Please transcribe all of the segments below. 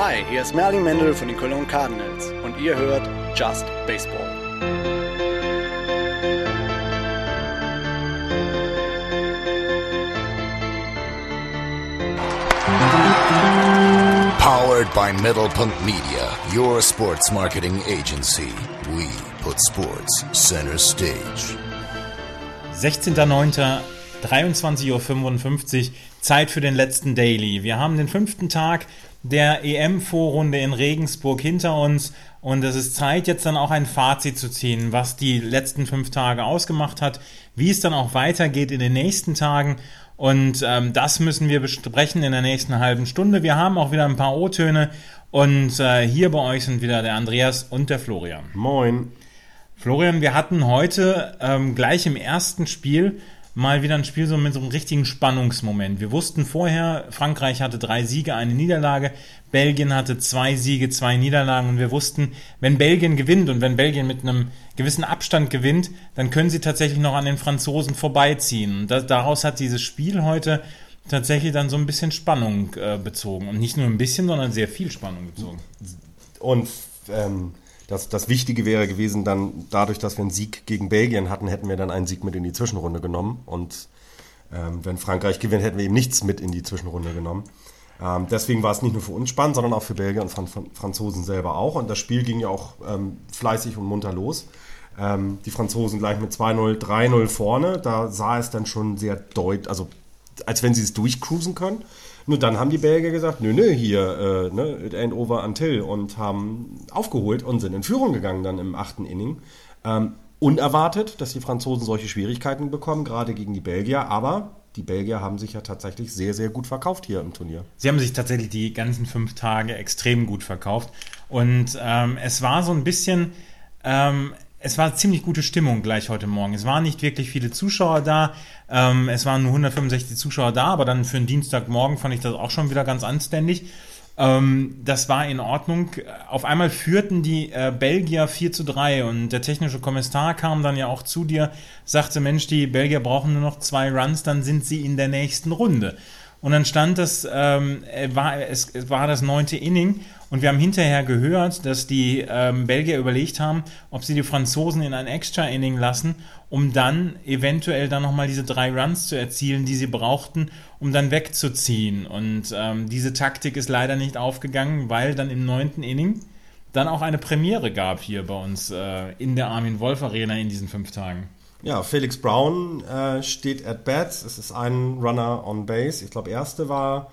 Hi, hier ist Merlin Mendel von den Cologne Cardinals und ihr hört Just Baseball. Powered by Middlepunkт Media, your sports marketing agency. We put sports center stage. 16.09. 23.55 Uhr, Zeit für den letzten Daily. Wir haben den fünften Tag der EM-Vorrunde in Regensburg hinter uns und es ist Zeit, jetzt dann auch ein Fazit zu ziehen, was die letzten fünf Tage ausgemacht hat, wie es dann auch weitergeht in den nächsten Tagen und ähm, das müssen wir besprechen in der nächsten halben Stunde. Wir haben auch wieder ein paar O-Töne und äh, hier bei euch sind wieder der Andreas und der Florian. Moin. Florian, wir hatten heute ähm, gleich im ersten Spiel mal wieder ein Spiel so mit so einem richtigen Spannungsmoment. Wir wussten vorher, Frankreich hatte drei Siege, eine Niederlage, Belgien hatte zwei Siege, zwei Niederlagen und wir wussten, wenn Belgien gewinnt und wenn Belgien mit einem gewissen Abstand gewinnt, dann können sie tatsächlich noch an den Franzosen vorbeiziehen. Und das, daraus hat dieses Spiel heute tatsächlich dann so ein bisschen Spannung äh, bezogen. Und nicht nur ein bisschen, sondern sehr viel Spannung bezogen. Und ähm, das, das Wichtige wäre gewesen, dann dadurch, dass wir einen Sieg gegen Belgien hatten, hätten wir dann einen Sieg mit in die Zwischenrunde genommen. Und ähm, wenn Frankreich gewinnt, hätten wir eben nichts mit in die Zwischenrunde genommen. Ähm, deswegen war es nicht nur für uns spannend, sondern auch für Belgier und Fran Franzosen selber auch. Und das Spiel ging ja auch ähm, fleißig und munter los. Ähm, die Franzosen gleich mit 2-0, 3-0 vorne. Da sah es dann schon sehr deutlich, also als wenn sie es durchcruisen können. Nur dann haben die Belgier gesagt, nö, nö, hier, äh, ne, it ain't over until und haben aufgeholt und sind in Führung gegangen dann im achten Inning. Ähm, unerwartet, dass die Franzosen solche Schwierigkeiten bekommen, gerade gegen die Belgier, aber die Belgier haben sich ja tatsächlich sehr, sehr gut verkauft hier im Turnier. Sie haben sich tatsächlich die ganzen fünf Tage extrem gut verkauft. Und ähm, es war so ein bisschen, ähm, es war ziemlich gute Stimmung gleich heute Morgen. Es waren nicht wirklich viele Zuschauer da. Ähm, es waren nur 165 Zuschauer da, aber dann für einen Dienstagmorgen fand ich das auch schon wieder ganz anständig. Ähm, das war in Ordnung. Auf einmal führten die äh, Belgier 4 zu 3 und der technische Kommissar kam dann ja auch zu dir, sagte, Mensch, die Belgier brauchen nur noch zwei Runs, dann sind sie in der nächsten Runde. Und dann stand das, ähm, war, es, es war das neunte Inning und wir haben hinterher gehört, dass die ähm, Belgier überlegt haben, ob sie die Franzosen in ein Extra-Inning lassen, um dann eventuell dann nochmal diese drei Runs zu erzielen, die sie brauchten, um dann wegzuziehen. Und ähm, diese Taktik ist leider nicht aufgegangen, weil dann im neunten Inning dann auch eine Premiere gab hier bei uns äh, in der Armin Wolf Arena in diesen fünf Tagen. Ja, Felix Brown äh, steht at bat. Es ist ein Runner on Base. Ich glaube, erste war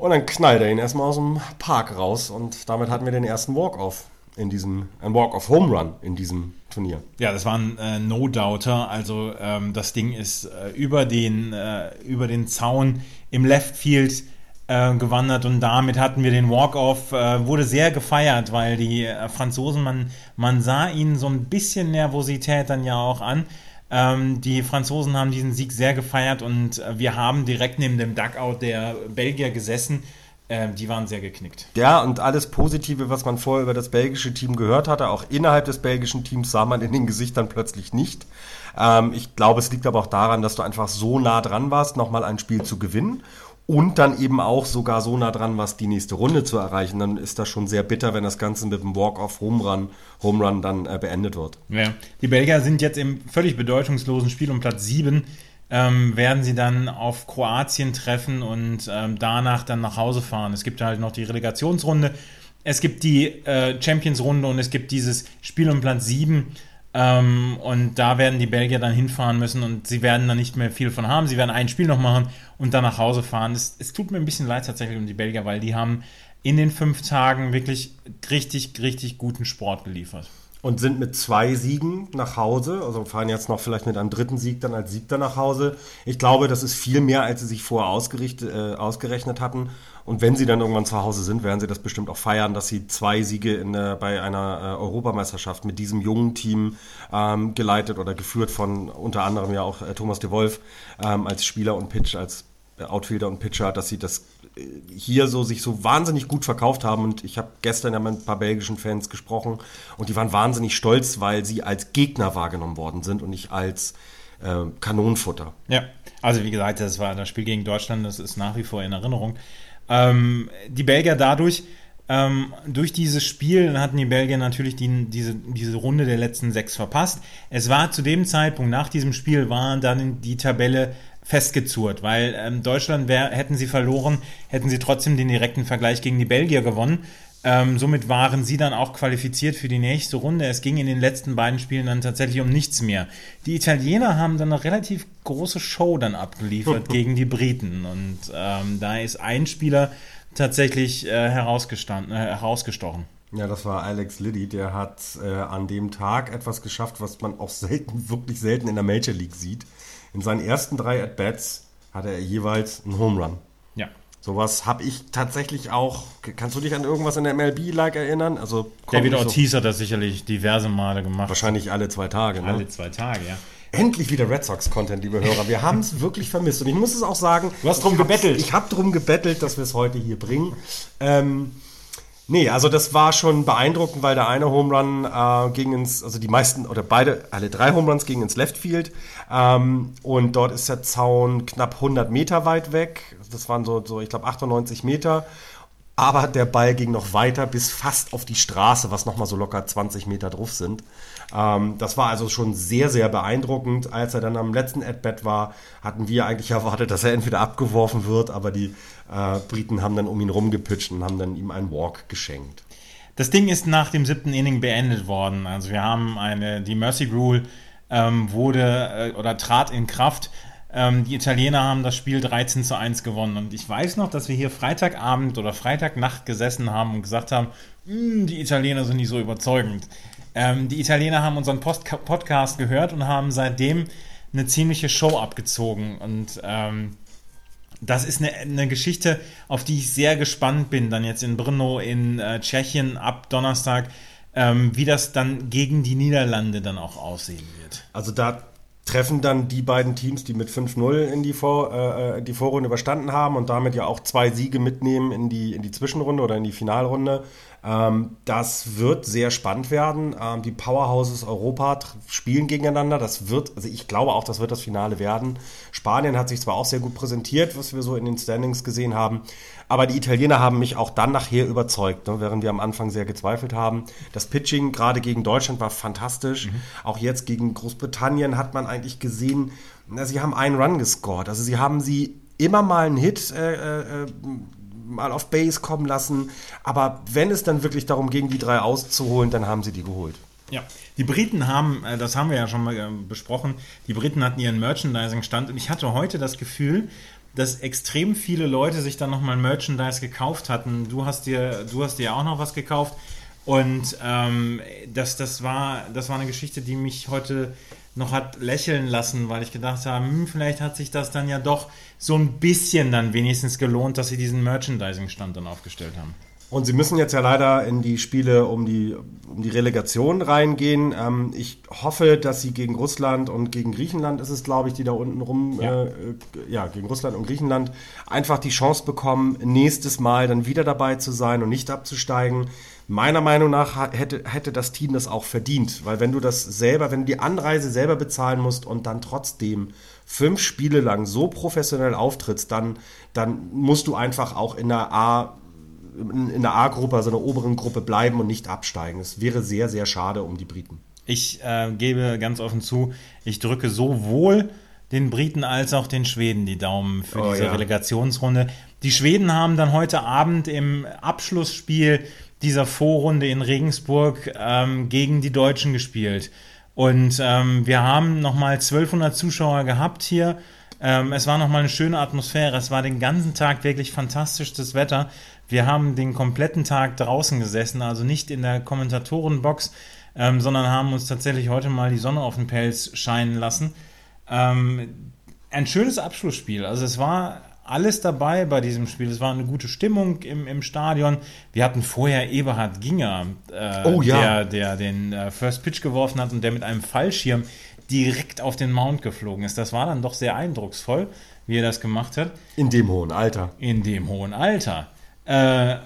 und dann knallt er ihn erstmal aus dem Park raus und damit hatten wir den ersten Walk-Off in diesem, ein Walk-Off-Home Run in diesem Turnier. Ja, das war ein äh, No-Doubter. Also ähm, das Ding ist äh, über, den, äh, über den Zaun im Left Field äh, gewandert und damit hatten wir den Walk-Off. Äh, wurde sehr gefeiert, weil die äh, Franzosen, man, man sah ihnen so ein bisschen Nervosität dann ja auch an. Ähm, die Franzosen haben diesen Sieg sehr gefeiert und äh, wir haben direkt neben dem Duckout der Belgier gesessen. Äh, die waren sehr geknickt. Ja, und alles Positive, was man vorher über das belgische Team gehört hatte, auch innerhalb des belgischen Teams, sah man in den Gesichtern plötzlich nicht. Ähm, ich glaube, es liegt aber auch daran, dass du einfach so nah dran warst, nochmal ein Spiel zu gewinnen und dann eben auch sogar so nah dran, was die nächste Runde zu erreichen, dann ist das schon sehr bitter, wenn das Ganze mit einem Walk-off-Home-Run Home Run dann äh, beendet wird. Ja. Die Belgier sind jetzt im völlig bedeutungslosen Spiel um Platz 7. Ähm, werden sie dann auf Kroatien treffen und ähm, danach dann nach Hause fahren. Es gibt halt noch die Relegationsrunde, es gibt die äh, Champions-Runde und es gibt dieses Spiel um Platz 7. Ähm, und da werden die Belgier dann hinfahren müssen und sie werden dann nicht mehr viel von haben. Sie werden ein Spiel noch machen und dann nach Hause fahren. Es, es tut mir ein bisschen leid tatsächlich um die Belgier, weil die haben in den fünf Tagen wirklich richtig, richtig guten Sport geliefert. Und sind mit zwei Siegen nach Hause, also fahren jetzt noch vielleicht mit einem dritten Sieg dann als Siebter nach Hause. Ich glaube, das ist viel mehr, als sie sich vorher äh, ausgerechnet hatten. Und wenn sie dann irgendwann zu Hause sind, werden sie das bestimmt auch feiern, dass sie zwei Siege in, äh, bei einer äh, Europameisterschaft mit diesem jungen Team ähm, geleitet oder geführt von unter anderem ja auch äh, Thomas de Wolf ähm, als Spieler und Pitch, als Outfielder und Pitcher, dass sie das hier so sich so wahnsinnig gut verkauft haben und ich habe gestern ja mit ein paar belgischen Fans gesprochen und die waren wahnsinnig stolz, weil sie als Gegner wahrgenommen worden sind und nicht als äh, Kanonenfutter. Ja, also wie gesagt, das war das Spiel gegen Deutschland, das ist nach wie vor in Erinnerung. Ähm, die Belgier dadurch Ähm, durch dieses Spiel hatten die Belgier natürlich die, diese, diese Runde der letzten sechs verpasst. Es war zu dem Zeitpunkt, nach diesem Spiel, war dann die Tabelle festgezurrt, weil ähm, Deutschland wär, hätten sie verloren, hätten sie trotzdem den direkten Vergleich gegen die Belgier gewonnen. Ähm, somit waren sie dann auch qualifiziert für die nächste Runde. Es ging in den letzten beiden Spielen dann tatsächlich um nichts mehr. Die Italiener haben dann eine relativ große Show dann abgeliefert gegen die Briten. Und ähm, da ist ein Spieler tatsächlich äh, herausgestanden, äh, herausgestochen. Ja, das war Alex Liddy. Der hat äh, an dem Tag etwas geschafft, was man auch selten, wirklich selten in der Major League sieht. In seinen ersten drei At-Bats hatte er jeweils einen Home Run. Ja. Sowas habe ich tatsächlich auch. Kannst du dich an irgendwas in der MLB-Like erinnern? Also David Ortiz so, hat das sicherlich diverse Male gemacht. Wahrscheinlich alle zwei Tage. Ne? Alle zwei Tage, ja. Endlich wieder Red Sox-Content, liebe Hörer. Wir haben es wirklich vermisst. Und ich muss es auch sagen. Du hast drum gebettelt. Ich habe drum gebettelt, dass wir es heute hier bringen. Ähm, Nee, also das war schon beeindruckend, weil der eine Home Run äh, ging ins, also die meisten oder beide, alle drei Home Runs gingen ins Left Field ähm, und dort ist der Zaun knapp 100 Meter weit weg. Das waren so, so ich glaube 98 Meter. Aber der Ball ging noch weiter bis fast auf die Straße, was nochmal so locker 20 Meter drauf sind. Ähm, das war also schon sehr, sehr beeindruckend. Als er dann am letzten At-Bat war, hatten wir eigentlich erwartet, dass er entweder abgeworfen wird, aber die äh, Briten haben dann um ihn rumgepitcht und haben dann ihm einen Walk geschenkt. Das Ding ist nach dem siebten Inning beendet worden. Also wir haben eine, die Mercy Rule ähm, wurde äh, oder trat in Kraft. Ähm, die Italiener haben das Spiel 13 zu 1 gewonnen. Und ich weiß noch, dass wir hier Freitagabend oder Freitagnacht gesessen haben und gesagt haben, hm, die Italiener sind nicht so überzeugend. Ähm, die Italiener haben unseren Post Podcast gehört und haben seitdem eine ziemliche Show abgezogen. Und ähm, das ist eine, eine, Geschichte, auf die ich sehr gespannt bin, dann jetzt in Brno in äh, Tschechien ab Donnerstag, ähm, wie das dann gegen die Niederlande dann auch aussehen wird. Also da treffen dann die beiden Teams, die mit 5-0 in die, Vor, äh, äh, die Vorrunde überstanden haben und damit ja auch zwei Siege mitnehmen in die, in die Zwischenrunde oder in die Finalrunde. Ähm, das wird sehr spannend werden. Ähm, die Powerhouses Europa spielen gegeneinander. Das wird, also ich glaube auch, das wird das Finale werden. Spanien hat sich zwar auch sehr gut präsentiert, was wir so in den Standings gesehen haben, aber die Italiener haben mich auch dann nachher überzeugt, ne, während wir am Anfang sehr gezweifelt haben. Das Pitching gerade gegen Deutschland war fantastisch. Mhm. Auch jetzt gegen Großbritannien hat man eigentlich gesehen, na, sie haben einen Run gescored. Also sie haben sie immer mal einen Hit äh, äh, mal auf Base kommen lassen. Aber wenn es dann wirklich darum ging, die drei auszuholen, dann haben sie die geholt. Ja, die Briten haben, äh, das haben wir ja schon mal äh, besprochen, die Briten hatten ihren Merchandising-Stand und ich hatte heute das Gefühl, dass extrem viele Leute sich dann nochmal Merchandise gekauft hatten. Du hast dir, du hast dir auch noch was gekauft. Und ähm, das, das, war, das war eine Geschichte, die mich heute noch hat lächeln lassen, weil ich gedacht habe, hm, vielleicht hat sich das dann ja doch so ein bisschen dann wenigstens gelohnt, dass sie diesen Merchandising-Stand dann aufgestellt haben. Und sie müssen jetzt ja leider in die Spiele um die, um die Relegation reingehen. Ähm, ich hoffe, dass sie gegen Russland und gegen Griechenland ist es, glaube ich, die da unten rum, ja. Äh, ja, gegen Russland und Griechenland einfach die Chance bekommen, nächstes Mal dann wieder dabei zu sein und nicht abzusteigen. Meiner Meinung nach hätte, hätte das Team das auch verdient, weil wenn du das selber, wenn du die Anreise selber bezahlen musst und dann trotzdem fünf Spiele lang so professionell auftrittst, dann, dann musst du einfach auch in der A in der A-Gruppe, also in der oberen Gruppe bleiben und nicht absteigen. Es wäre sehr, sehr schade um die Briten. Ich äh, gebe ganz offen zu, ich drücke sowohl den Briten als auch den Schweden die Daumen für oh, diese ja. Relegationsrunde. Die Schweden haben dann heute Abend im Abschlussspiel dieser Vorrunde in Regensburg ähm, gegen die Deutschen gespielt. Und ähm, wir haben nochmal 1200 Zuschauer gehabt hier. Ähm, es war nochmal eine schöne Atmosphäre. Es war den ganzen Tag wirklich fantastisches Wetter. Wir haben den kompletten Tag draußen gesessen, also nicht in der Kommentatorenbox, ähm, sondern haben uns tatsächlich heute mal die Sonne auf den Pelz scheinen lassen. Ähm, ein schönes Abschlussspiel. Also es war alles dabei bei diesem Spiel. Es war eine gute Stimmung im, im Stadion. Wir hatten vorher Eberhard Ginger, äh, oh, ja. der, der den äh, First Pitch geworfen hat und der mit einem Fallschirm direkt auf den Mount geflogen ist. Das war dann doch sehr eindrucksvoll, wie er das gemacht hat. In dem hohen Alter. In dem hohen Alter. Äh,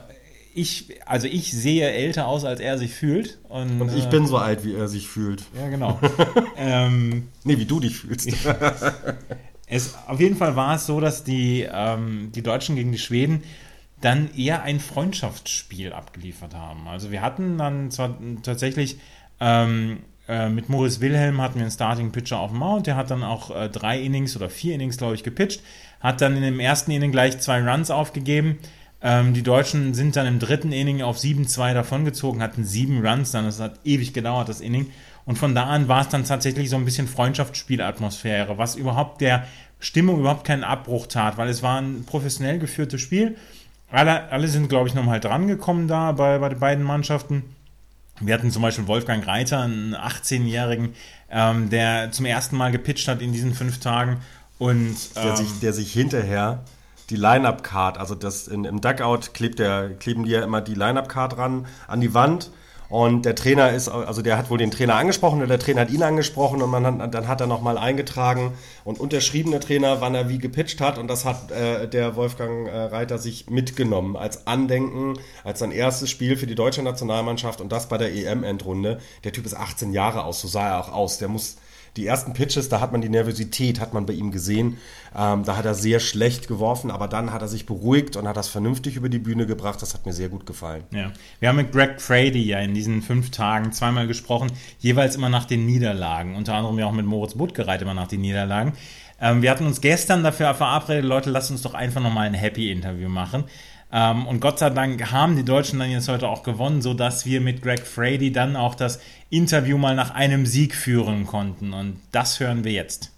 ich, also ich sehe älter aus, als er sich fühlt. Und, und ich äh, bin so alt, wie er sich fühlt. Ja, genau. ähm, nee, wie du dich fühlst. Es, auf jeden Fall war es so, dass die, ähm, die Deutschen gegen die Schweden dann eher ein Freundschaftsspiel abgeliefert haben. Also wir hatten dann zwar tatsächlich ähm, äh, mit Morris Wilhelm hatten wir einen Starting Pitcher auf dem Mount, der hat dann auch äh, drei Innings oder vier Innings, glaube ich, gepitcht, hat dann in dem ersten Inning gleich zwei Runs aufgegeben. Ähm, die Deutschen sind dann im dritten Inning auf 7-2 davongezogen, hatten sieben Runs, dann das hat ewig gedauert, das Inning. Und von da an war es dann tatsächlich so ein bisschen Freundschaftsspielatmosphäre, was überhaupt der Stimmung überhaupt keinen Abbruch tat, weil es war ein professionell geführtes Spiel. Alle, alle sind, glaube ich, nochmal drangekommen da bei, bei den beiden Mannschaften. Wir hatten zum Beispiel Wolfgang Reiter, einen 18-Jährigen, ähm, der zum ersten Mal gepitcht hat in diesen fünf Tagen. Und, ähm, der, sich, der sich hinterher die Line-Up-Card, also das in, im Duckout klebt der, kleben die ja immer die Line-Up-Card ran an die Wand und der Trainer ist, also der hat wohl den Trainer angesprochen oder der Trainer hat ihn angesprochen und man hat, dann hat er nochmal eingetragen und unterschrieben der Trainer, wann er wie gepitcht hat und das hat äh, der Wolfgang äh, Reiter sich mitgenommen als Andenken, als sein erstes Spiel für die deutsche Nationalmannschaft und das bei der EM-Endrunde. Der Typ ist 18 Jahre aus, so sah er auch aus. Der muss die ersten Pitches, da hat man die Nervosität, hat man bei ihm gesehen. Ähm, da hat er sehr schlecht geworfen, aber dann hat er sich beruhigt und hat das vernünftig über die Bühne gebracht. Das hat mir sehr gut gefallen. Ja. Wir haben mit Greg Frady ja in diesen fünf Tagen zweimal gesprochen, jeweils immer nach den Niederlagen. Unter anderem ja auch mit Moritz Buttgereit immer nach den Niederlagen. Ähm, wir hatten uns gestern dafür verabredet, Leute, lasst uns doch einfach nochmal ein Happy-Interview machen. Ähm, und Gott sei Dank haben die Deutschen dann jetzt heute auch gewonnen, sodass wir mit Greg Frady dann auch das Interview mal nach einem Sieg führen konnten. Und das hören wir jetzt.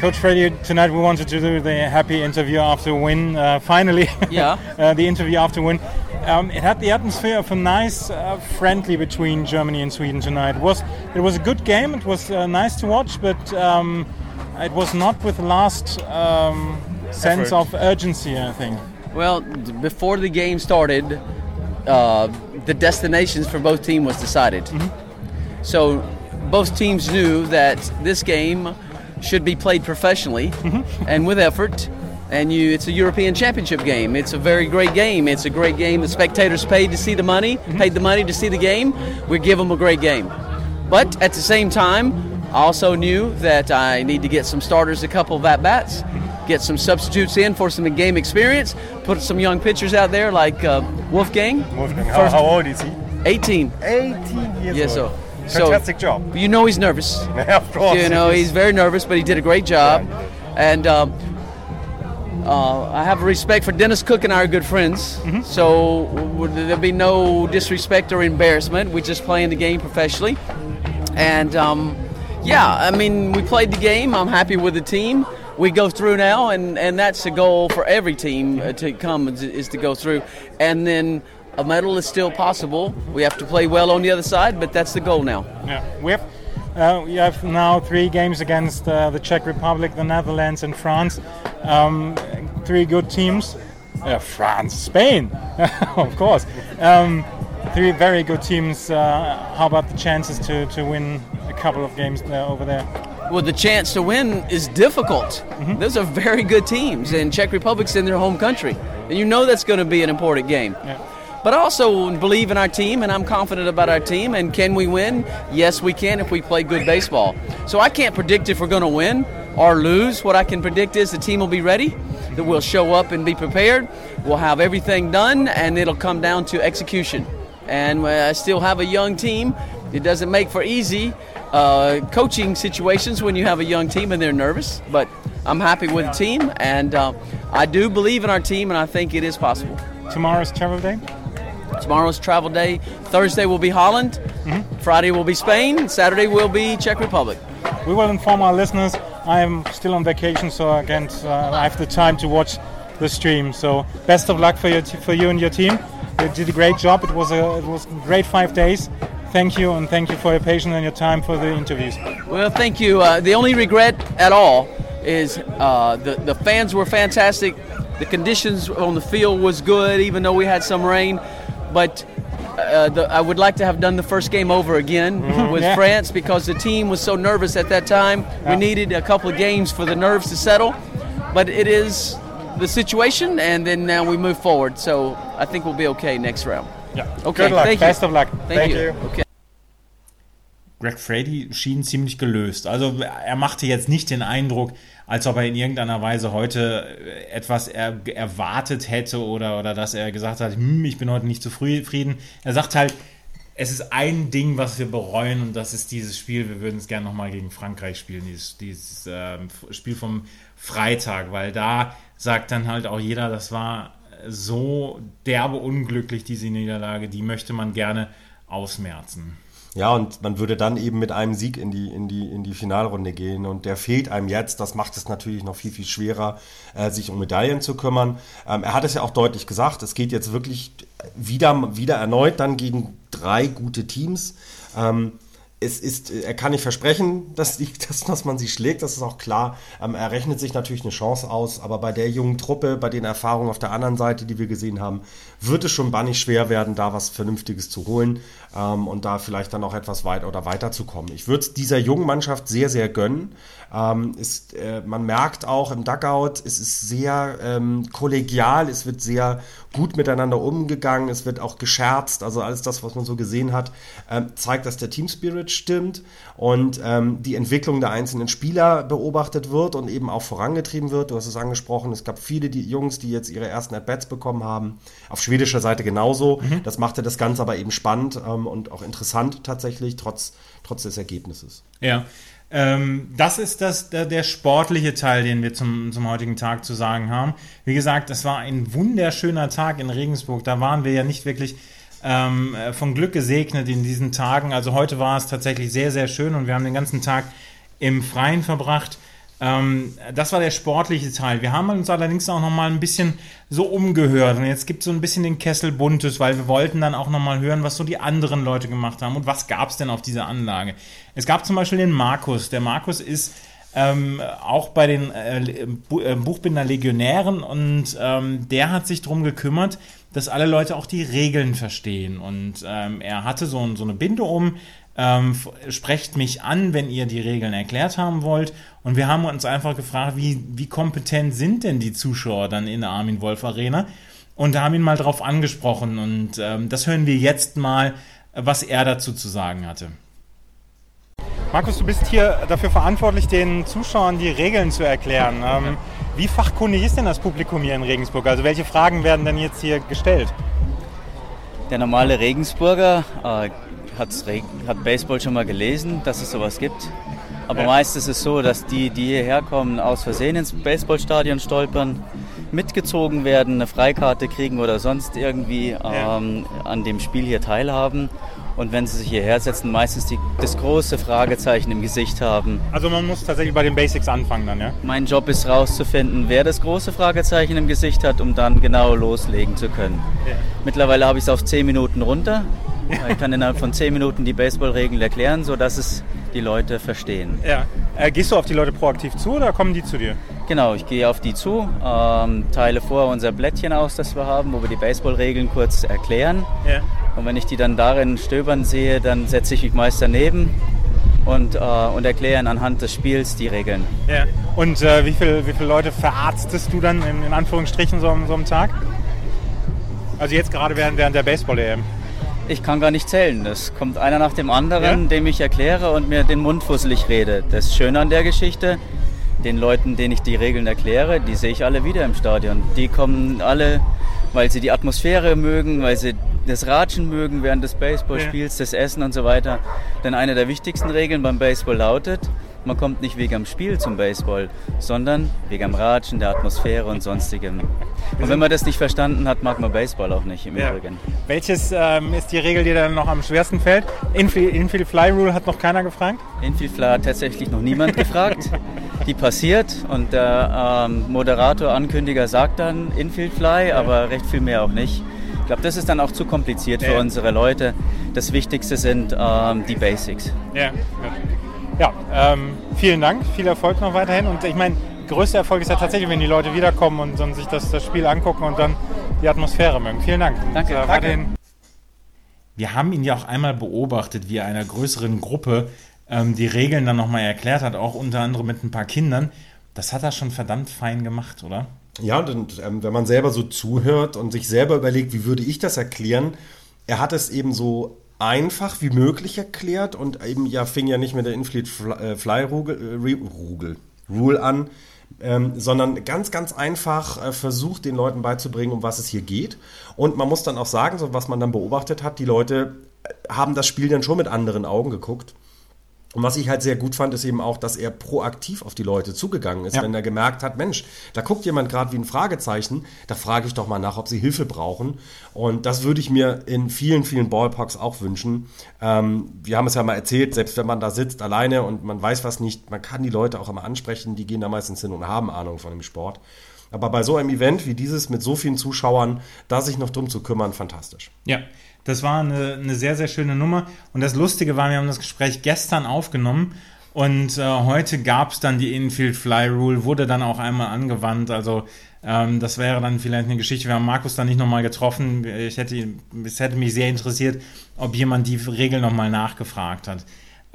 Coach Frady, tonight we wanted to do the happy interview after a win. Uh, finally, yeah, uh, the interview after a win. Um, it had the atmosphere of a nice, uh, friendly between Germany and Sweden tonight. It was it was a good game. It was uh, nice to watch, but um, it was not with the last um, sense of urgency. I think. Well, before the game started, uh, the destinations for both teams was decided. Mm-hmm. So both teams knew that this game should be played professionally mm-hmm. and with effort. And you, it's a European Championship game. It's a very great game. It's a great game. The spectators paid to see the money, mm-hmm. paid the money to see the game. We give them a great game. But at the same time, I also knew that I need to get some starters, a couple of at bats get some substitutes in for some game experience, put some young pitchers out there like uh, Wolfgang. Wolfgang, how, how, old is he? 18. 18 years yes, old. So, Fantastic job. You know he's nervous. of course. You know he's very nervous, but he did a great job. Yeah. And um, uh, I have respect for Dennis Cook and I are good friends. Mm-hmm. So there'll be no disrespect or embarrassment. We're just playing the game professionally. And um, yeah, I mean, we played the game. I'm happy with the team we go through now, and, and that's the goal for every team uh, to come is, to go through. And then a medal is still possible. We have to play well on the other side, but that's the goal now. Yeah, we have. Uh, we have now three games against uh, the Czech Republic, the Netherlands, and France. Um, three good teams. Uh, France, Spain, of course. Um, three very good teams. Uh, how about the chances to, to win a couple of games there, over there? well, the chance to win is difficult. Mm-hmm. Those are very good teams, and Czech Republic's in their home country, and you know that's going to be an important game. Yeah. But I also believe in our team, and I'm confident about our team. And can we win? Yes, we can if we play good baseball. So I can't predict if we're going to win or lose. What I can predict is the team will be ready, that we'll show up and be prepared. We'll have everything done, and it'll come down to execution. And I still have a young team. It doesn't make for easy, uh, coaching situations when you have a young team and they're nervous. But I'm happy with the team, and uh, I do believe in our team, and I think it is possible. Tomorrow's travel day. Tomorrow's travel day. Thursday will be Holland. Mm-hmm. Friday will be Spain. Saturday will be Czech Republic. We will inform our listeners. I am still on vacation, so I can't. Uh, I have the time to watch the stream. So best of luck for you, t- for you and your team. You did a great job. It was a it was great five days thank you, and thank you for your patience and your time for the interviews. Well, thank you. Uh, the only regret at all is uh, the the fans were fantastic. The conditions on the field was good, even though we had some rain. But uh, the, I would like to have done the first game over again mm-hmm. with yeah. France because the team was so nervous at that time. Yeah. We needed a couple of games for the nerves to settle. But it is the situation, and then now we move forward. So I think we'll be okay next round. Yeah. Okay. Good luck. Thank Best you. of luck. Thank, Thank you. you. Okay. Greg Frady schien ziemlich gelöst. Also er machte jetzt nicht den Eindruck, als ob er in irgendeiner Weise heute etwas er, erwartet hätte oder, oder dass er gesagt hat, hm, ich bin heute nicht zufrieden. Er sagt halt, es ist ein Ding, was wir bereuen und das ist dieses Spiel. Wir würden es gerne nochmal gegen Frankreich spielen, dieses, dieses äh, Spiel vom Freitag, weil da sagt dann halt auch jeder, das war so derbe unglücklich, diese Niederlage, die möchte man gerne ausmerzen. Ja, und man würde dann eben mit einem Sieg in die, in die, in die Finalrunde gehen. Und der fehlt einem jetzt. Das macht es natürlich noch viel, viel schwerer, äh, sich um Medaillen zu kümmern. Ähm, er hat es ja auch deutlich gesagt. Es geht jetzt wirklich wieder, wieder erneut dann gegen drei gute Teams. Ähm, es ist, er kann nicht versprechen, dass, die, dass, dass man sie schlägt, das ist auch klar. Ähm, er rechnet sich natürlich eine Chance aus, aber bei der jungen Truppe, bei den Erfahrungen auf der anderen Seite, die wir gesehen haben, wird es schon bannig schwer werden, da was Vernünftiges zu holen ähm, und da vielleicht dann auch etwas weiter oder weiterzukommen. Ich würde es dieser jungen Mannschaft sehr, sehr gönnen. Ähm, ist, äh, man merkt auch im Duckout, es ist sehr ähm, kollegial, es wird sehr gut miteinander umgegangen, es wird auch gescherzt, also alles das, was man so gesehen hat, ähm, zeigt, dass der Team Spirit stimmt und ähm, die Entwicklung der einzelnen Spieler beobachtet wird und eben auch vorangetrieben wird. Du hast es angesprochen, es gab viele die Jungs, die jetzt ihre ersten At-Bats bekommen haben, auf schwedischer Seite genauso. Mhm. Das machte das Ganze aber eben spannend ähm, und auch interessant tatsächlich, trotz, trotz des Ergebnisses. Ja, ähm, das ist das, der, der, sportliche Teil, den wir zum, zum heutigen Tag zu sagen haben. Wie gesagt, es war ein wunderschöner Tag in Regensburg. Da waren wir ja nicht wirklich ähm, von Glück gesegnet in diesen Tagen. Also heute war es tatsächlich sehr, sehr schön und wir haben den ganzen Tag im Freien verbracht. Ähm, das war der sportliche Teil. Wir haben uns allerdings auch noch mal ein bisschen so umgehört. Und jetzt gibt es so ein bisschen den Kessel Buntes, weil wir wollten dann auch noch mal hören, was so die anderen Leute gemacht haben und was gab es denn auf dieser Anlage. Es gab zum Beispiel den Markus. Der Markus ist ähm, auch bei den äh, äh Buchbinder Legionären und ähm, der hat sich darum gekümmert, dass alle Leute auch die Regeln verstehen. Und ähm, er hatte so, so eine Binde um, ähm, sprecht mich an, wenn ihr die Regeln erklärt haben wollt. Und wir haben uns einfach gefragt, wie, wie kompetent sind denn die Zuschauer dann in der Armin Wolf Arena? Und haben ihn mal drauf angesprochen. Und ähm, das hören wir jetzt mal, was er dazu zu sagen hatte. Markus, du bist hier dafür verantwortlich, den Zuschauern die Regeln zu erklären. Ähm, wie fachkundig ist denn das Publikum hier in Regensburg? Also welche Fragen werden denn jetzt hier gestellt? Der normale Regensburger äh, hat Baseball schon mal gelesen, dass es sowas gibt. Aber ja. meist ist es so, dass die, die hierher kommen, aus Versehen ins Baseballstadion stolpern, mitgezogen werden, eine Freikarte kriegen oder sonst irgendwie ähm, ja. an dem Spiel hier teilhaben. Und wenn sie sich hierher setzen, meistens die, das große Fragezeichen im Gesicht haben. Also man muss tatsächlich bei den Basics anfangen dann, ja? Mein Job ist rauszufinden, wer das große Fragezeichen im Gesicht hat, um dann genau loslegen zu können. Ja. Mittlerweile habe ich es auf 10 Minuten runter. Ich kann innerhalb von 10 Minuten die Baseballregeln erklären, sodass es die Leute verstehen. Ja. Äh, gehst du auf die Leute proaktiv zu oder kommen die zu dir? Genau, ich gehe auf die zu, ähm, teile vor unser Blättchen aus, das wir haben, wo wir die Baseballregeln kurz erklären. Ja. Und wenn ich die dann darin stöbern sehe, dann setze ich mich meist daneben und, äh, und erkläre anhand des Spiels die Regeln. Ja. Und äh, wie, viel, wie viele Leute verarztest du dann in, in Anführungsstrichen so, so einem Tag? Also jetzt gerade während, während der Baseball-EM. Ich kann gar nicht zählen. Es kommt einer nach dem anderen, ja? dem ich erkläre und mir den Mund fusselig rede. Das Schöne an der Geschichte, den Leuten, denen ich die Regeln erkläre, die sehe ich alle wieder im Stadion. Die kommen alle, weil sie die Atmosphäre mögen, weil sie das Ratschen mögen während des Baseballspiels, ja. das Essen und so weiter. Denn eine der wichtigsten Regeln beim Baseball lautet, man kommt nicht wegen am Spiel zum Baseball, sondern wegen am Ratschen, der Atmosphäre und sonstigem. Und wenn man das nicht verstanden hat, mag man Baseball auch nicht im ja. Übrigen. Welches ähm, ist die Regel, die dann noch am schwersten fällt? Infield, Infield Fly Rule hat noch keiner gefragt? Infield Fly hat tatsächlich noch niemand gefragt. Die passiert und der ähm, Moderator, Ankündiger sagt dann Infield Fly, ja. aber recht viel mehr auch nicht. Ich glaube, das ist dann auch zu kompliziert ja. für unsere Leute. Das Wichtigste sind ähm, die Basics. Ja, ja ähm, vielen Dank, viel Erfolg noch weiterhin. Und ich meine, größter Erfolg ist ja tatsächlich, wenn die Leute wiederkommen und, und sich das, das, Spiel angucken und dann die Atmosphäre mögen. Vielen Dank. Danke. Und, äh, danke. Wir haben ihn ja auch einmal beobachtet, wie er einer größeren Gruppe ähm, die Regeln dann nochmal erklärt hat, auch unter anderem mit ein paar Kindern. Das hat er schon verdammt fein gemacht, oder? Ja, und ähm, wenn man selber so zuhört und sich selber überlegt, wie würde ich das erklären, er hat es eben so einfach wie möglich erklärt und eben ja fing ja nicht mit der Infleet Fly, Fly Rule, Rule, Rule an, ähm, sondern ganz, ganz einfach äh, versucht, den Leuten beizubringen, um was es hier geht. Und man muss dann auch sagen, so was man dann beobachtet hat, die Leute haben das Spiel dann schon mit anderen Augen geguckt. Und was ich halt sehr gut fand, ist eben auch, dass er proaktiv auf die Leute zugegangen ist, ja. wenn er gemerkt hat, Mensch, da guckt jemand gerade wie ein Fragezeichen, da frage ich doch mal nach, ob sie Hilfe brauchen. Und das würde ich mir in vielen, vielen Ballparks auch wünschen. Ähm, wir haben es ja mal erzählt, selbst wenn man da sitzt alleine und man weiß was nicht, man kann die Leute auch immer ansprechen, die gehen da meistens hin und haben Ahnung von dem Sport. Aber bei so einem Event wie dieses mit so vielen Zuschauern, da sich noch drum zu kümmern, fantastisch. Ja, das war eine, eine sehr, sehr schöne Nummer. Und das Lustige war, wir haben das Gespräch gestern aufgenommen und äh, heute gab es dann die Infield Fly Rule, wurde dann auch einmal angewandt. Also ähm, das wäre dann vielleicht eine Geschichte. Wir haben Markus dann nicht nochmal getroffen. Ich hätte, es hätte mich sehr interessiert, ob jemand die Regel nochmal nachgefragt hat.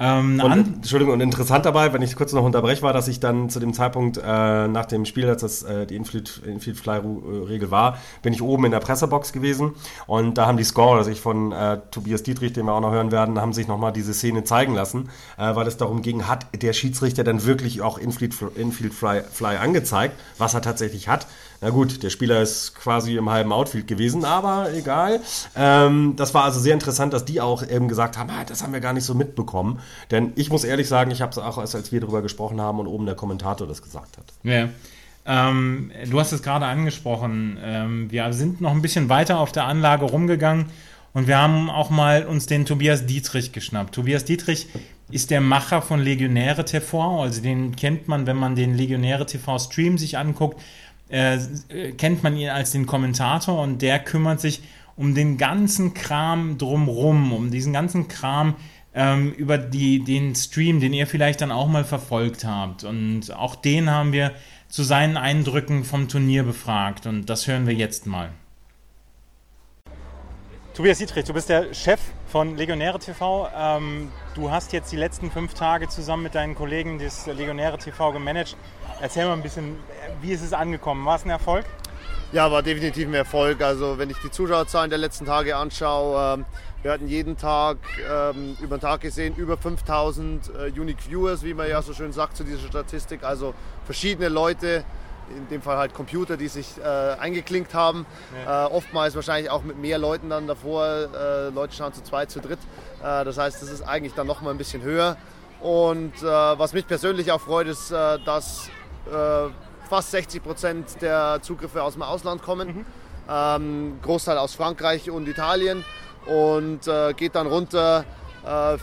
Ähm, und, Entschuldigung, und interessant dabei, wenn ich kurz noch unterbreche, war, dass ich dann zu dem Zeitpunkt äh, nach dem Spiel, als das äh, die Infield, Infield Fly-Regel war, bin ich oben in der Pressebox gewesen und da haben die Scorer, also ich von äh, Tobias Dietrich, den wir auch noch hören werden, haben sich nochmal diese Szene zeigen lassen, äh, weil es darum ging, hat der Schiedsrichter dann wirklich auch Infield, Infield Fly, Fly angezeigt, was er tatsächlich hat. Na gut, der Spieler ist quasi im halben Outfield gewesen, aber egal. Ähm, das war also sehr interessant, dass die auch eben gesagt haben, ah, das haben wir gar nicht so mitbekommen. Denn ich muss ehrlich sagen, ich habe es auch, als wir darüber gesprochen haben und oben der Kommentator das gesagt hat. Ja. Ähm, du hast es gerade angesprochen. Ähm, wir sind noch ein bisschen weiter auf der Anlage rumgegangen und wir haben auch mal uns den Tobias Dietrich geschnappt. Tobias Dietrich ist der Macher von Legionäre TV. Also den kennt man, wenn man den Legionäre TV Stream sich anguckt äh, kennt man ihn als den Kommentator und der kümmert sich um den ganzen Kram drumrum, um diesen ganzen Kram ähm, über die, den Stream, den ihr vielleicht dann auch mal verfolgt habt. Und auch den haben wir zu seinen Eindrücken vom Turnier befragt und das hören wir jetzt mal. Tobias Dietrich, du bist der Chef von Legionäre TV. Ähm, du hast jetzt die letzten fünf Tage zusammen mit deinen Kollegen das Legionäre TV gemanagt. Erzähl mal ein bisschen, wie ist es angekommen? War es ein Erfolg? Ja, war definitiv ein Erfolg. Also wenn ich die Zuschauerzahlen der letzten Tage anschaue, ähm, wir hatten jeden Tag ähm, über den Tag gesehen über 5000 äh, Unique Viewers, wie man ja so schön sagt zu dieser Statistik. Also verschiedene Leute, in dem Fall halt Computer, die sich äh, eingeklinkt haben. Ja. Äh, oftmals wahrscheinlich auch mit mehr Leuten dann davor. Äh, Leute schauen zu zweit, zu dritt. Äh, das heißt, das ist eigentlich dann noch mal ein bisschen höher. Und äh, was mich persönlich auch freut, ist, dass äh, fast 60 Prozent der Zugriffe aus dem Ausland kommen. Mhm. Ähm, Großteil aus Frankreich und Italien und geht dann runter.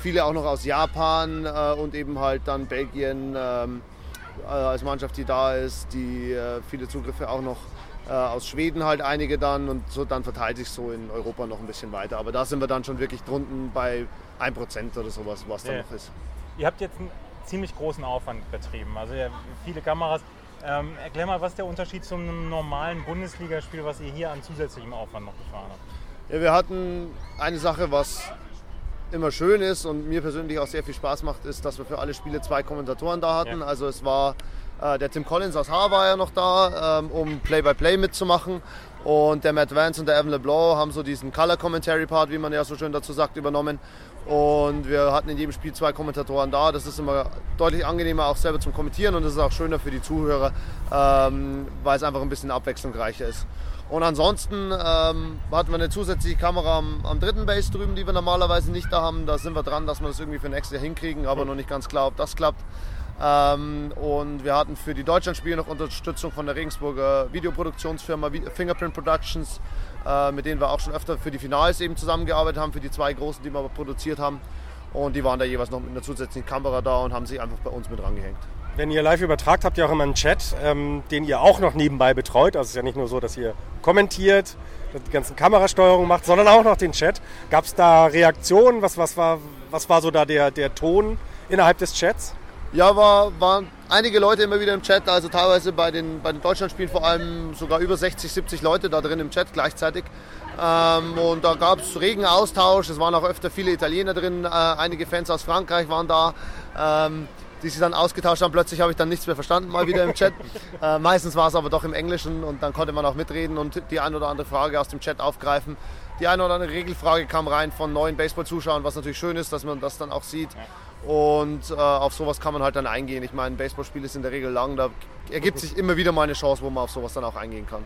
Viele auch noch aus Japan und eben halt dann Belgien ähm, äh, als Mannschaft, die da ist. Die äh, viele Zugriffe auch noch aus Schweden halt einige dann und so dann verteilt sich so in Europa noch ein bisschen weiter. Aber da sind wir dann schon wirklich drunten bei 1% oder sowas, was da noch ist. Ihr habt jetzt einen ziemlich großen Aufwand betrieben. Also viele Kameras. Ähm, erklär mal, was ist der Unterschied zum normalen Bundesligaspiel, was ihr hier an zusätzlichem Aufwand noch gefahren habt? Ja, wir hatten eine Sache, was immer schön ist und mir persönlich auch sehr viel Spaß macht, ist, dass wir für alle Spiele zwei Kommentatoren da hatten. Ja. Also es war äh, der Tim Collins aus Haar war ja noch da, ähm, um Play-by-Play -play mitzumachen. Und der Matt Vance und der Evan LeBlanc haben so diesen Color Commentary Part, wie man ja so schön dazu sagt, übernommen. Und wir hatten in jedem Spiel zwei Kommentatoren da. Das ist immer deutlich angenehmer, auch selber zum Kommentieren und das ist auch schöner für die Zuhörer, ähm, weil es einfach ein bisschen abwechslungsreicher ist. Und ansonsten ähm, hatten wir eine zusätzliche Kamera am, am, dritten Base drüben, die wir normalerweise nicht da haben. Da sind wir dran, dass wir das irgendwie für nächstes Jahr hinkriegen, aber noch nicht ganz klar, ob das klappt. Ähm, und wir hatten für die Deutschlandspiele noch Unterstützung von der Regensburger Videoproduktionsfirma Fingerprint Productions, äh, mit denen wir auch schon öfter für die Finals eben zusammengearbeitet haben, für die zwei großen, die wir aber produziert haben. Und die waren da jeweils noch mit einer zusätzlichen Kamera da und haben sich einfach bei uns mit rangehängt. Wenn ihr live übertragt, habt ihr auch immer einen Chat, ähm, den ihr auch noch nebenbei betreut. Also es ist ja nicht nur so, dass ihr kommentiert, die ganzen Kamerasteuerung macht, sondern auch noch den Chat. Gab es da Reaktionen? Was, was, war, was war so da der, der Ton innerhalb des Chats? Ja, war, waren einige Leute immer wieder im Chat, also teilweise bei den, bei den Deutschlandspielen vor allem sogar über 60, 70 Leute da drin im Chat gleichzeitig. Ähm, und da gab es regen Austausch, es waren auch öfter viele Italiener drin, äh, einige Fans aus Frankreich waren da. Ähm, die sich dann ausgetauscht haben. Plötzlich habe ich dann nichts mehr verstanden, mal wieder im Chat. äh, meistens war es aber doch im Englischen und dann konnte man auch mitreden und die ein oder andere Frage aus dem Chat aufgreifen. Die eine oder andere Regelfrage kam rein von neuen Baseball-Zuschauern, was natürlich schön ist, dass man das dann auch sieht. Und äh, auf sowas kann man halt dann eingehen. Ich meine, Baseballspiel ist in der Regel lang, da ergibt sich immer wieder mal eine Chance, wo man auf sowas dann auch eingehen kann.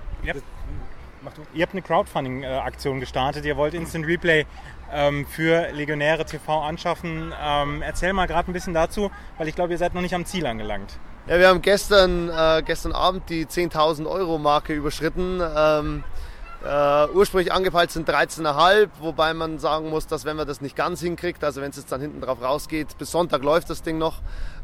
Habt, ihr habt eine Crowdfunding-Aktion gestartet. Ihr wollt Instant Replay ähm, für Legionäre TV anschaffen. Ähm, erzähl mal gerade ein bisschen dazu, weil ich glaube, ihr seid noch nicht am Ziel angelangt. Ja, wir haben gestern, äh, gestern Abend die 10.000 Euro Marke überschritten. Ähm, äh, ursprünglich angepeilt sind 13,5, wobei man sagen muss, dass wenn man das nicht ganz hinkriegt, also wenn es jetzt dann hinten drauf rausgeht, bis Sonntag läuft das Ding noch,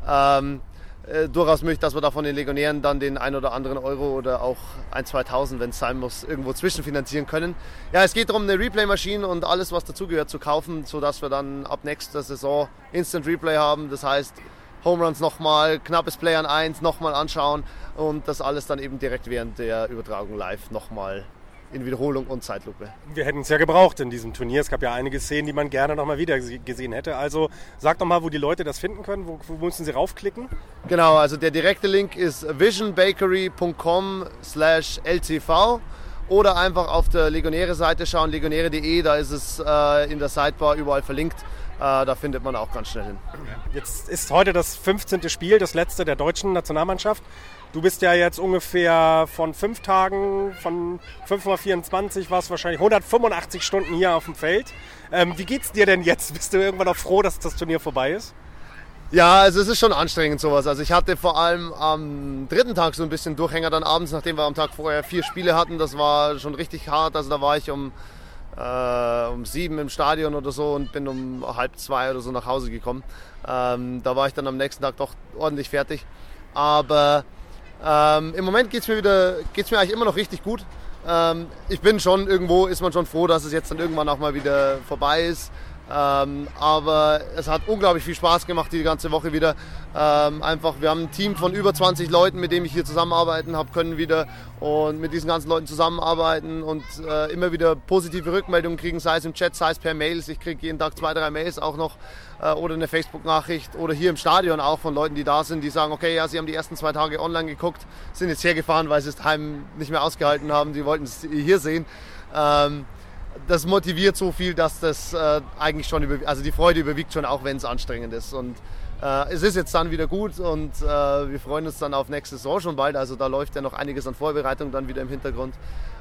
ähm, äh, durchaus möglich, dass wir da von den Legionären dann den ein oder anderen Euro oder auch ein, 2000, wenn es sein muss, irgendwo zwischenfinanzieren können. Ja, es geht darum, eine Replay-Maschine und alles, was dazugehört, zu kaufen, sodass wir dann ab nächster Saison Instant Replay haben. Das heißt, Home Runs nochmal, knappes Play an 1 nochmal anschauen und das alles dann eben direkt während der Übertragung live nochmal in Wiederholung und Zeitlupe. Wir hätten es ja gebraucht in diesem Turnier. Es gab ja einige Szenen, die man gerne noch mal wieder gesehen hätte. Also sag doch mal, wo die Leute das finden können. Wo, wo müssen sie raufklicken? Genau, also der direkte Link ist visionbakery.com slash ltv oder einfach auf der Legionäre-Seite schauen, legionäre.de, da ist es äh, in der Sidebar überall verlinkt. Äh, da findet man auch ganz schnell hin. Jetzt ist heute das 15. Spiel, das letzte der deutschen Nationalmannschaft. Du bist ja jetzt ungefähr von fünf Tagen, von 5 mal 24 war es wahrscheinlich 185 Stunden hier auf dem Feld. Ähm, wie geht's dir denn jetzt? Bist du irgendwann auch froh, dass das Turnier vorbei ist? Ja, also es ist schon anstrengend sowas. Also ich hatte vor allem am dritten Tag so ein bisschen Durchhänger dann abends, nachdem wir am Tag vorher vier Spiele hatten. Das war schon richtig hart. Also da war ich um, äh, um sieben im Stadion oder so und bin um halb zwei oder so nach Hause gekommen. Ähm, da war ich dann am nächsten Tag doch ordentlich fertig. Aber ähm, Im Moment geht es mir mir eigentlich immer noch richtig gut. Ähm, ich bin schon irgendwo, ist man schon froh, dass es jetzt dann irgendwann auch mal wieder vorbei ist. Ähm, aber es hat unglaublich viel Spaß gemacht die ganze Woche wieder. Ähm, einfach, wir haben ein Team von über 20 Leuten, mit dem ich hier zusammenarbeiten habe können wieder und mit diesen ganzen Leuten zusammenarbeiten und äh, immer wieder positive Rückmeldungen kriegen, sei es im Chat, sei es per Mails. Ich kriege jeden Tag zwei, drei Mails auch noch äh, oder eine Facebook-Nachricht oder hier im Stadion auch von Leuten, die da sind, die sagen, okay, ja, sie haben die ersten zwei Tage online geguckt, sind jetzt hergefahren, weil sie es daheim nicht mehr ausgehalten haben, die wollten es hier sehen. Ähm, das motiviert so viel, dass das äh, eigentlich schon, über, also die Freude überwiegt schon, auch wenn es anstrengend ist. Und äh, es ist jetzt dann wieder gut und äh, wir freuen uns dann auf nächste Saison schon bald. Also da läuft ja noch einiges an Vorbereitung dann wieder im Hintergrund.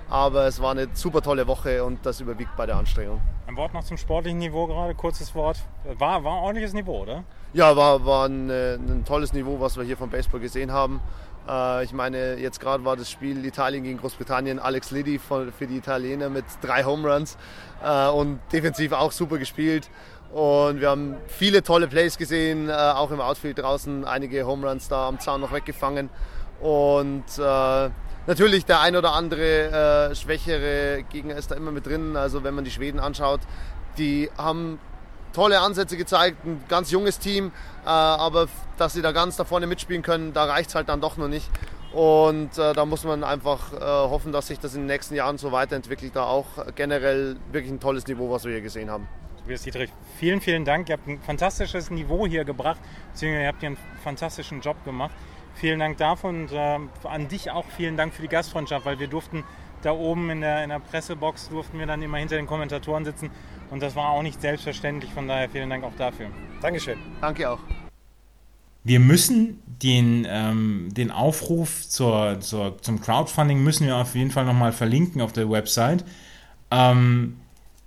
Aber es war eine super tolle Woche und das überwiegt bei der Anstrengung. Ein Wort noch zum sportlichen Niveau gerade, kurzes Wort. War, war ein ordentliches Niveau, oder? Ja, war, war ein, äh, ein tolles Niveau, was wir hier vom Baseball gesehen haben. Äh, ich meine, jetzt gerade war das Spiel Italien gegen Großbritannien. Alex Liddy für die Italiener mit drei Home Runs äh, und defensiv auch super gespielt. Und wir haben viele tolle Plays gesehen, äh, auch im Outfield draußen, einige Home Runs da am Zaun noch weggefangen. Und natürlich der ein oder andere schwächere Gegner ist da immer mit drin. Also wenn man die Schweden anschaut, die haben tolle Ansätze gezeigt, ein ganz junges Team, äh, aber dass sie da ganz da vorne mitspielen können, da reicht es halt dann doch noch nicht. Und äh, da muss man einfach äh, hoffen, dass sich das in den nächsten Jahren so weiterentwickelt, da auch generell wirklich ein tolles Niveau, was wir hier gesehen haben. Tobias Dietrich, vielen, vielen Dank. Ihr habt ein fantastisches Niveau hier gebracht, beziehungsweise ihr habt hier einen fantastischen Job gemacht. Vielen Dank dafür und äh, an dich auch vielen Dank für die Gastfreundschaft, weil wir durften da oben in der, in der Pressebox durften wir dann immer hinter den Kommentatoren sitzen und das war auch nicht selbstverständlich. Von daher vielen Dank auch dafür. Dankeschön. Danke auch. Wir müssen den, ähm, den Aufruf zur, zur, zum Crowdfunding müssen wir auf jeden Fall nochmal verlinken auf der Website. Ähm,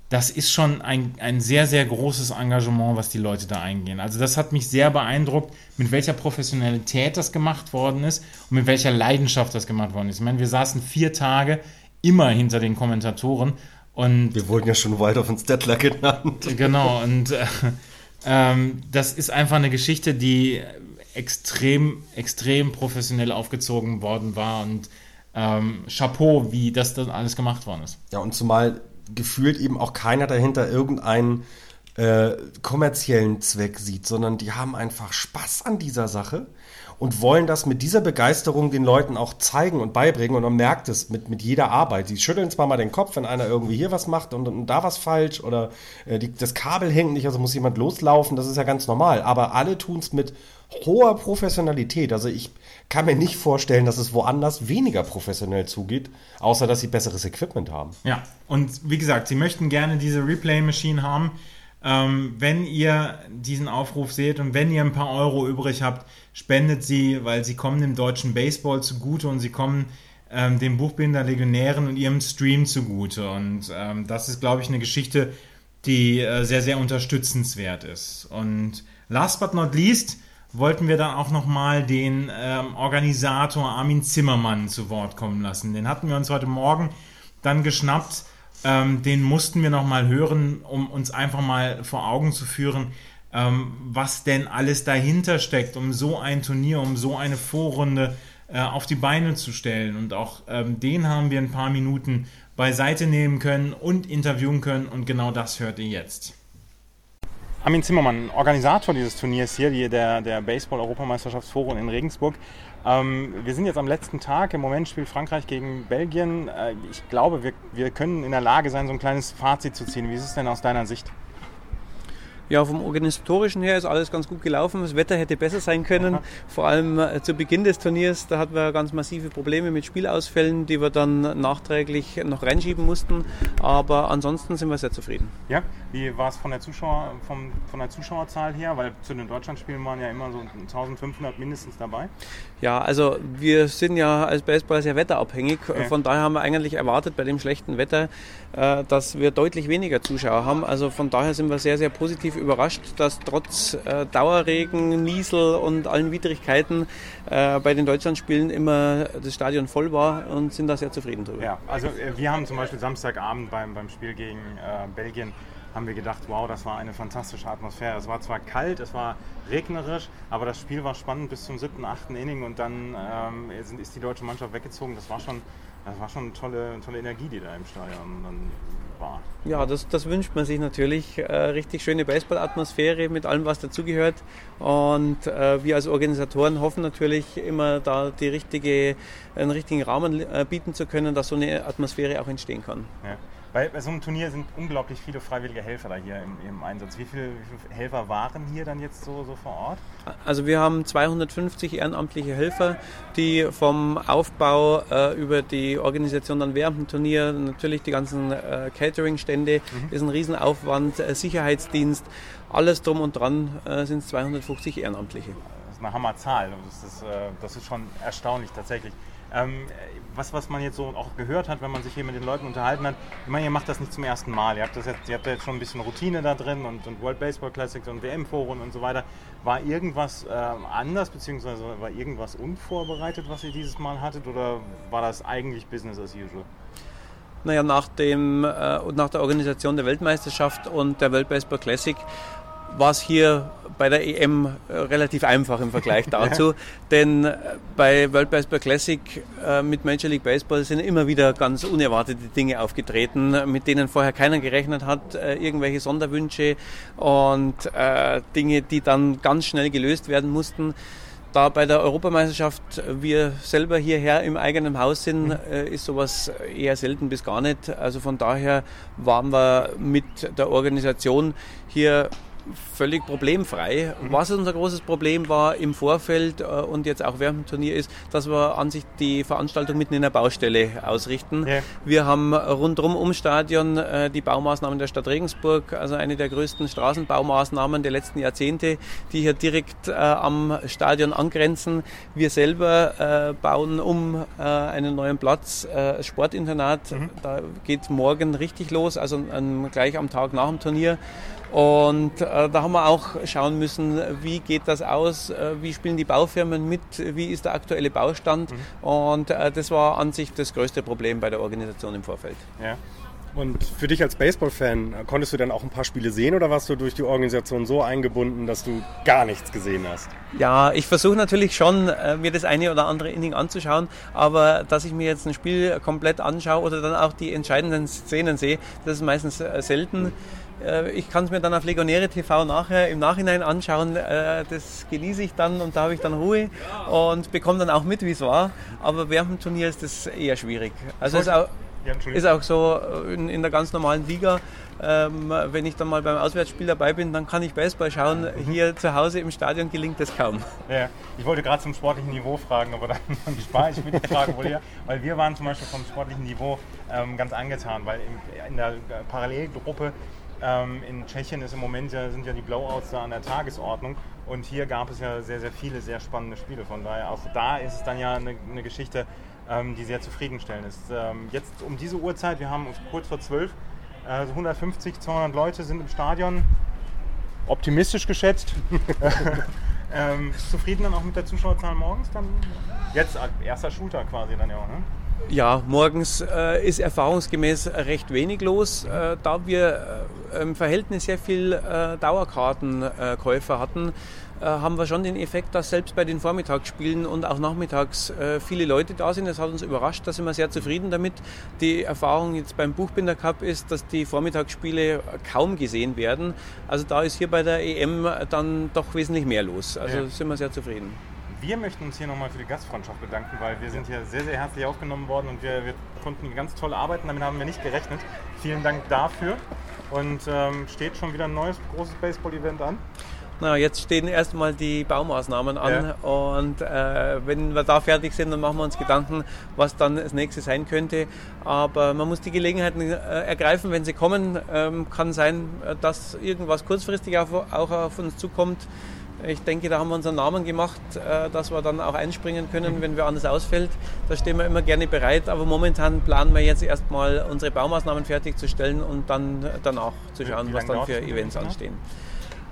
das ist schon ein, ein sehr, sehr großes Engagement, was die Leute da eingehen. Also das hat mich sehr beeindruckt, mit welcher Professionalität das gemacht worden ist und mit welcher Leidenschaft das gemacht worden ist. Ich meine, wir saßen vier Tage immer hinter den Kommentatoren und wir wurden ja schon Waldorf und Stettler genannt. Genau, und äh, ähm, das ist einfach eine Geschichte, die extrem, extrem professionell aufgezogen worden war und ähm, Chapeau, wie das dann alles gemacht worden ist. Ja, und zumal gefühlt eben auch keiner dahinter irgendein äh, kommerziellen Zweck sieht, sondern die haben einfach Spaß an dieser Sache und wollen das mit dieser Begeisterung den Leuten auch zeigen und beibringen. Und man merkt es mit, mit jeder Arbeit. Die schütteln zwar mal den Kopf, wenn einer irgendwie hier was macht und, und da was falsch oder äh, die, das Kabel hängt nicht, also muss jemand loslaufen. Das ist ja ganz normal. Aber alle tun es mit hoher Professionalität. Also ich kann mir nicht vorstellen, dass es woanders weniger professionell zugeht, außer dass sie besseres Equipment haben. Ja, und wie gesagt, sie möchten gerne diese Replay-Machine haben. Ähm, wenn ihr diesen Aufruf seht und wenn ihr ein paar Euro übrig habt, spendet sie, weil sie kommen dem deutschen Baseball zugute und sie kommen ähm, dem Buchbinder Legionären und ihrem Stream zugute. Und ähm, das ist, glaube ich, eine Geschichte, die äh, sehr, sehr unterstützenswert ist. Und last but not least wollten wir dann auch nochmal den ähm, Organisator Armin Zimmermann zu Wort kommen lassen. Den hatten wir uns heute Morgen dann geschnappt ähm, den mussten wir nochmal hören, um uns einfach mal vor Augen zu führen, ähm, was denn alles dahinter steckt, um so ein Turnier, um so eine Vorrunde äh, auf die Beine zu stellen. Und auch ähm, den haben wir ein paar Minuten beiseite nehmen können und interviewen können. Und genau das hört ihr jetzt. Armin Zimmermann, Organisator dieses Turniers hier, der, der Baseball-Europameisterschaftsforum in Regensburg. Ähm, wir sind jetzt am letzten Tag. Im Moment spielt Frankreich gegen Belgien. Äh, ich glaube, wir, wir können in der Lage sein, so ein kleines Fazit zu ziehen. Wie ist es denn aus deiner Sicht? Ja, vom organisatorischen her ist alles ganz gut gelaufen. Das Wetter hätte besser sein können. Aha. Vor allem äh, zu Beginn des Turniers, da hatten wir ganz massive Probleme mit Spielausfällen, die wir dann nachträglich noch reinschieben mussten. Aber ansonsten sind wir sehr zufrieden. Ja, wie war es von der, Zuschauer, vom, von der Zuschauerzahl her? Weil zu den Deutschlandspielen waren ja immer so 1500 mindestens dabei. Ja, also wir sind ja als Baseball sehr wetterabhängig. Ja. Von daher haben wir eigentlich erwartet bei dem schlechten Wetter, äh, dass wir deutlich weniger Zuschauer haben. Also von daher sind wir sehr, sehr positiv überrascht, dass trotz äh, Dauerregen, Niesel und allen Widrigkeiten äh, bei den Deutschlandspielen immer das Stadion voll war und sind da sehr zufrieden drüber. Ja, also äh, wir haben zum Beispiel Samstagabend beim, beim Spiel gegen äh, Belgien haben wir gedacht, wow, das war eine fantastische Atmosphäre. Es war zwar kalt, es war regnerisch, aber das Spiel war spannend bis zum siebten, achten Inning und dann ähm, ist die deutsche Mannschaft weggezogen. Das war schon, das war schon eine tolle, tolle Energie, die da im Stadion dann war. Ja, das, das wünscht man sich natürlich. Äh, richtig schöne Baseballatmosphäre mit allem, was dazugehört. Und äh, wir als Organisatoren hoffen natürlich immer, da die richtige, einen richtigen Rahmen äh, bieten zu können, dass so eine Atmosphäre auch entstehen kann. Ja. Bei, bei, so einem Turnier sind unglaublich viele freiwillige Helfer da hier im, im Einsatz. Wie viele, wie viele, Helfer waren hier dann jetzt so, so vor Ort? Also wir haben 250 ehrenamtliche Helfer, die vom Aufbau äh, über die Organisation dann während dem Turnier, natürlich die ganzen äh, Catering-Stände, mhm. ist ein Riesenaufwand, äh, Sicherheitsdienst, alles drum und dran äh, sind es 250 Ehrenamtliche. Das ist eine Hammerzahl. Das ist, äh, das ist schon erstaunlich tatsächlich. Ähm, was, was man jetzt so auch gehört hat, wenn man sich hier mit den Leuten unterhalten hat, ich meine, ihr macht das nicht zum ersten Mal. Ihr habt, das jetzt, ihr habt da jetzt schon ein bisschen Routine da drin und, und World Baseball Classics und WM-Foren und so weiter. War irgendwas äh, anders, beziehungsweise war irgendwas unvorbereitet, was ihr dieses Mal hattet, oder war das eigentlich Business as usual? Naja, nach, dem, äh, nach der Organisation der Weltmeisterschaft und der World Baseball Classic war es hier bei der EM äh, relativ einfach im Vergleich dazu. Denn äh, bei World Baseball Classic äh, mit Major League Baseball sind immer wieder ganz unerwartete Dinge aufgetreten, mit denen vorher keiner gerechnet hat. Irgendwelche Sonderwünsche und Dinge, die dann ganz schnell gelöst werden mussten. Da bei der Europameisterschaft wir selber hierher im eigenen Haus sind, ist sowas eher selten bis gar nicht. Also von daher waren wir mit der Organisation hier völlig problemfrei. Mhm. Was unser großes Problem war im Vorfeld äh, und jetzt auch während dem Turnier ist, dass wir an sich die Veranstaltung mitten in der Baustelle ausrichten. Ja. Wir haben rundherum ums Stadion äh, die Baumaßnahmen der Stadt Regensburg, also eine der größten Straßenbaumaßnahmen der letzten Jahrzehnte, die hier direkt äh, am Stadion angrenzen. Wir selber bauen um einen neuen Platz, Sportinternat. Mhm. Da geht morgen richtig los, also gleich am Tag nach dem Turnier. Und äh, da haben wir auch schauen müssen, wie geht das aus, äh, wie spielen die Baufirmen mit, wie ist der aktuelle Baustand. Mhm. Und äh, das war an sich das größte Problem bei der Organisation im Vorfeld. Ja. Und für dich als Baseball-Fan, konntest du dann auch ein paar Spiele sehen oder warst du durch die Organisation so eingebunden, dass du gar nichts gesehen hast? Ja, ich versuche natürlich schon, äh, mir das eine oder andere Inning anzuschauen, aber dass ich mir jetzt ein Spiel komplett anschaue oder dann auch die entscheidenden Szenen sehe, das ist meistens äh, selten. Äh, ich kann es mir dann auf Legionäre TV nachher im Nachhinein anschauen. Äh, das genieße ich dann und da habe ich dann Ruhe und bekomme dann auch mit, wie es war. Aber während dem Turnier ist das eher schwierig. Also ist auch, ist auch so in, in der ganz normalen Liga. Ähm, wenn ich dann mal beim Auswärtsspiel dabei bin, dann kann ich Baseball schauen. Hier zu Hause im Stadion gelingt das kaum. Ja, ich wollte gerade zum sportlichen Niveau fragen, aber dann, spare ich mir die Frage wohl hier, weil wir waren zum Beispiel vom sportlichen Niveau ähm, ganz angetan, weil in, in der Parallelgruppe ähm, in Tschechien ist im Moment ja, sind ja die Blowouts da an der Tagesordnung und hier gab es ja sehr, sehr viele sehr spannende Spiele. Von daher auch da ist es dann ja eine, eine Geschichte, ähm, die sehr zufriedenstellend ist. Ähm, jetzt um diese Uhrzeit, wir haben uns kurz vor zwölf, also 150, 200 Leute sind im Stadion. Optimistisch geschätzt. ähm, zufrieden dann auch mit der Zuschauerzahl morgens? Dann jetzt erster Shooter quasi dann ja auch, ne? Ja, morgens äh, ist erfahrungsgemäß recht wenig los, äh, da wir äh, im Verhältnis sehr viel äh, Dauerkartenkäufer hatten äh, haben wir schon den Effekt, dass selbst bei den Vormittagsspielen und auch nachmittags äh, viele Leute da sind. Das hat uns überrascht, da sind wir sehr zufrieden damit. Die Erfahrung jetzt beim Buchbinder Cup ist, dass die Vormittagsspiele kaum gesehen werden. Also da ist hier bei der EM dann doch wesentlich mehr los. Also ja. sind wir sehr zufrieden. Wir möchten uns hier nochmal für die Gastfreundschaft bedanken, weil wir sind hier sehr, sehr herzlich aufgenommen worden und wir, wir konnten ganz toll arbeiten. Damit haben wir nicht gerechnet. Vielen Dank dafür. Und ähm, steht schon wieder ein neues großes Baseball-Event an. Na, jetzt stehen erstmal die Baumaßnahmen an ja. und äh, wenn wir da fertig sind, dann machen wir uns Gedanken, was dann das nächste sein könnte. Aber man muss die Gelegenheiten äh, ergreifen, wenn sie kommen. Ähm, kann sein, dass irgendwas kurzfristig auf, auch auf uns zukommt. Ich denke, da haben wir unseren Namen gemacht, äh, dass wir dann auch einspringen können, wenn wir anders ausfällt. Da stehen wir immer gerne bereit, aber momentan planen wir jetzt erstmal unsere Baumaßnahmen fertigzustellen und dann danach zu schauen, was dann für Events anstehen.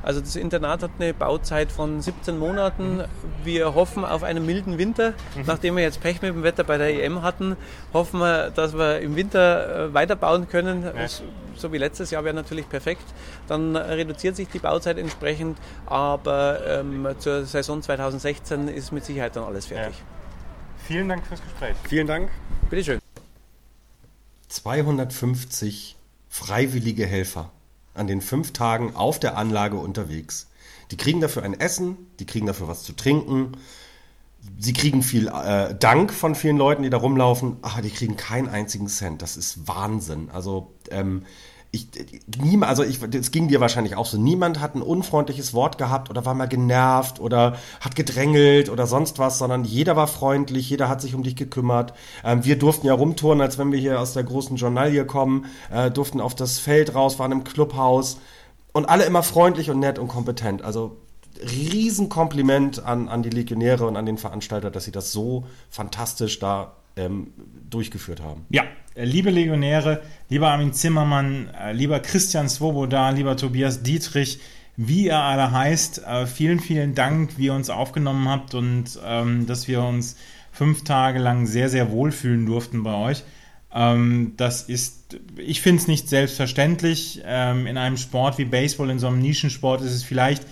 Also das Internat hat eine Bauzeit von 17 Monaten. Wir hoffen auf einen milden Winter. Mhm. Nachdem wir jetzt Pech mit dem Wetter bei der EM hatten, hoffen wir, dass wir im Winter äh, weiterbauen können. Ja. So wie letztes Jahr wäre natürlich perfekt. Dann reduziert sich die Bauzeit entsprechend, aber ähm, zur Saison 2016 ist mit Sicherheit dann alles fertig. Ja. Vielen Dank fürs Gespräch. Vielen Dank. Bitteschön. 250 freiwillige Helfer an den fünf Tagen auf der Anlage unterwegs. Die kriegen dafür ein Essen, die kriegen dafür was zu trinken. Sie kriegen viel äh, Dank von vielen Leuten, die da rumlaufen, aber die kriegen keinen einzigen Cent. Das ist Wahnsinn. Also ähm, ich, niemand, also ich, es ging dir wahrscheinlich auch so, niemand hat ein unfreundliches Wort gehabt oder war mal genervt oder hat gedrängelt oder sonst was, sondern jeder war freundlich, jeder hat sich um dich gekümmert. Ähm, wir durften ja rumtouren, als wenn wir hier aus der großen Journalie kommen, äh, durften auf das Feld raus, waren im Clubhaus und alle immer freundlich und nett und kompetent. Also Riesenkompliment an, an die Legionäre und an den Veranstalter, dass sie das so fantastisch da ähm, durchgeführt haben. Ja, liebe Legionäre, lieber Armin Zimmermann, äh, lieber Christian Svoboda, lieber Tobias Dietrich, wie ihr alle heißt, äh, vielen, vielen Dank, wie ihr uns aufgenommen habt und ähm, dass wir uns fünf Tage lang sehr, sehr wohlfühlen durften bei euch. Ähm, das ist, ich finde es nicht selbstverständlich. Ähm, in einem Sport wie Baseball, in so einem Nischensport ist es vielleicht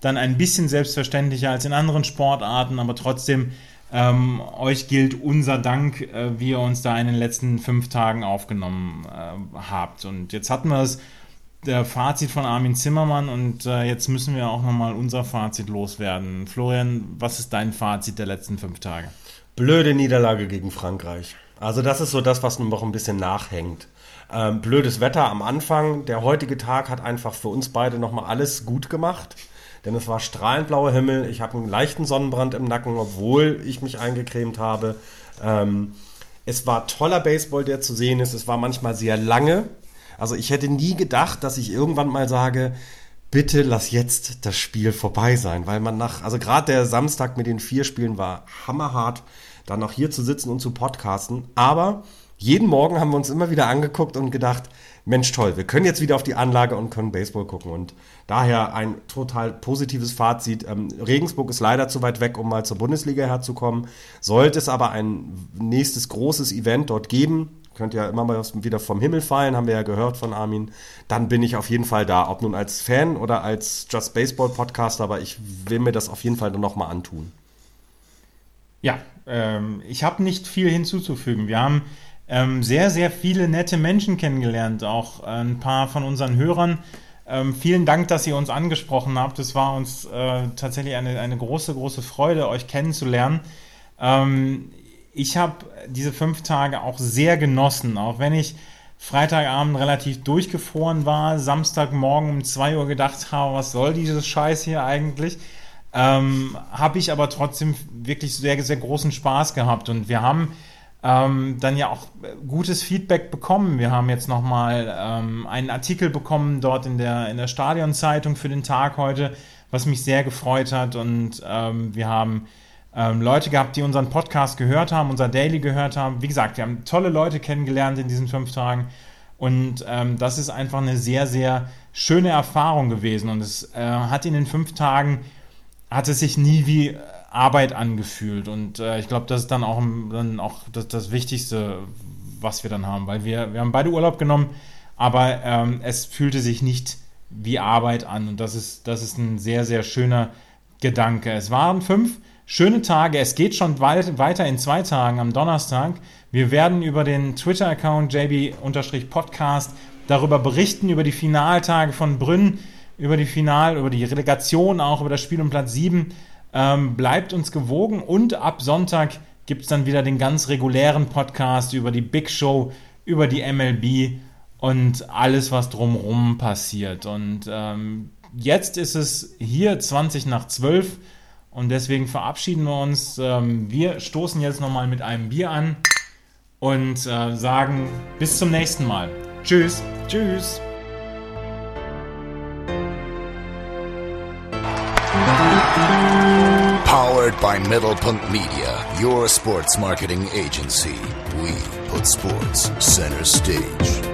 dann ein bisschen selbstverständlicher als in anderen Sportarten, aber trotzdem ähm, euch gilt unser Dank, äh, wie ihr uns da in den letzten fünf Tagen aufgenommen äh, habt. Und jetzt hatten wir es, der Fazit von Armin Zimmermann und äh, jetzt müssen wir auch nochmal unser Fazit loswerden. Florian, was ist dein Fazit der letzten fünf Tage? Blöde Niederlage gegen Frankreich. Also das ist so das, was noch ein bisschen nachhängt. Ähm, blödes Wetter am Anfang. Der heutige Tag hat einfach für uns beide nochmal alles gut gemacht denn es war strahlend blauer Himmel. Ich habe einen leichten Sonnenbrand im Nacken, obwohl ich mich eingecremt habe. Ähm, es war toller Baseball, der zu sehen ist. Es war manchmal sehr lange. Also ich hätte nie gedacht, dass ich irgendwann mal sage, bitte lass jetzt das Spiel vorbei sein, weil man nach, also gerade der Samstag mit den vier Spielen war hammerhart, dann noch hier zu sitzen und zu podcasten. Aber jeden Morgen haben wir uns immer wieder angeguckt und gedacht, Mensch, toll, wir können jetzt wieder auf die Anlage und können Baseball gucken. Und daher ein total positives Fazit. Ähm, Regensburg ist leider zu weit weg, um mal zur Bundesliga herzukommen. Sollte es aber ein nächstes großes Event dort geben, könnte ja immer mal wieder vom Himmel fallen, haben wir ja gehört von Armin, dann bin ich auf jeden Fall da. Ob nun als Fan oder als Just Baseball Podcaster, aber ich will mir das auf jeden Fall noch mal antun. Ja, ähm, ich habe nicht viel hinzuzufügen. Wir haben ähm, sehr, sehr viele nette Menschen kennengelernt, auch ein paar von unseren Hörern. Ähm, vielen Dank, dass ihr uns angesprochen habt. Es war uns äh, tatsächlich eine, eine große, große Freude, euch kennenzulernen. Ähm, ich habe diese fünf Tage auch sehr genossen, auch wenn ich Freitagabend relativ durchgefroren war, Samstagmorgen um 2 Uhr gedacht habe, was soll dieses Scheiß hier eigentlich? Ähm, habe ich aber trotzdem wirklich sehr, sehr großen Spaß gehabt und wir haben ähm, dann ja auch gutes Feedback bekommen. Wir haben jetzt nochmal ähm, einen Artikel bekommen dort in der, in der Stadionzeitung für den Tag heute, was mich sehr gefreut hat und ähm, wir haben ähm, Leute gehabt, die unseren Podcast gehört haben, unser Daily gehört haben. Wie gesagt, wir haben tolle Leute kennengelernt in diesen fünf Tagen. Und ähm, das ist einfach eine sehr, sehr schöne Erfahrung gewesen. Und es äh, hat in den fünf Tagen, hat es sich nie wie Arbeit angefühlt. Und äh, ich glaube, das ist dann auch, dann auch das, das, Wichtigste, was wir dann haben. Weil wir, wir haben beide Urlaub genommen, aber ähm, es fühlte sich nicht wie Arbeit an. Und das ist, das ist ein sehr, sehr schöner Gedanke. Es waren fünf schöne Tage. Es geht schon weit, weiter in zwei Tagen am Donnerstag. Wir werden über den Twitter-Account JB-Podcast darüber berichten, über die Finaltage von Brünn, über die Final, über die Relegation, auch über das Spiel um Platz 7. Ähm, bleibt uns gewogen und ab Sonntag gibt es dann wieder den ganz regulären Podcast über die Big Show, über die MLB und alles, was drumherum passiert. Und ähm, jetzt ist es hier 20 nach 12 und deswegen verabschieden wir uns. Ähm, wir stoßen jetzt nochmal mit einem Bier an und äh, sagen bis zum nächsten Mal. Tschüss. Tschüss. Powered by Middlepunkt Media, your sports marketing agency. We put sports center stage.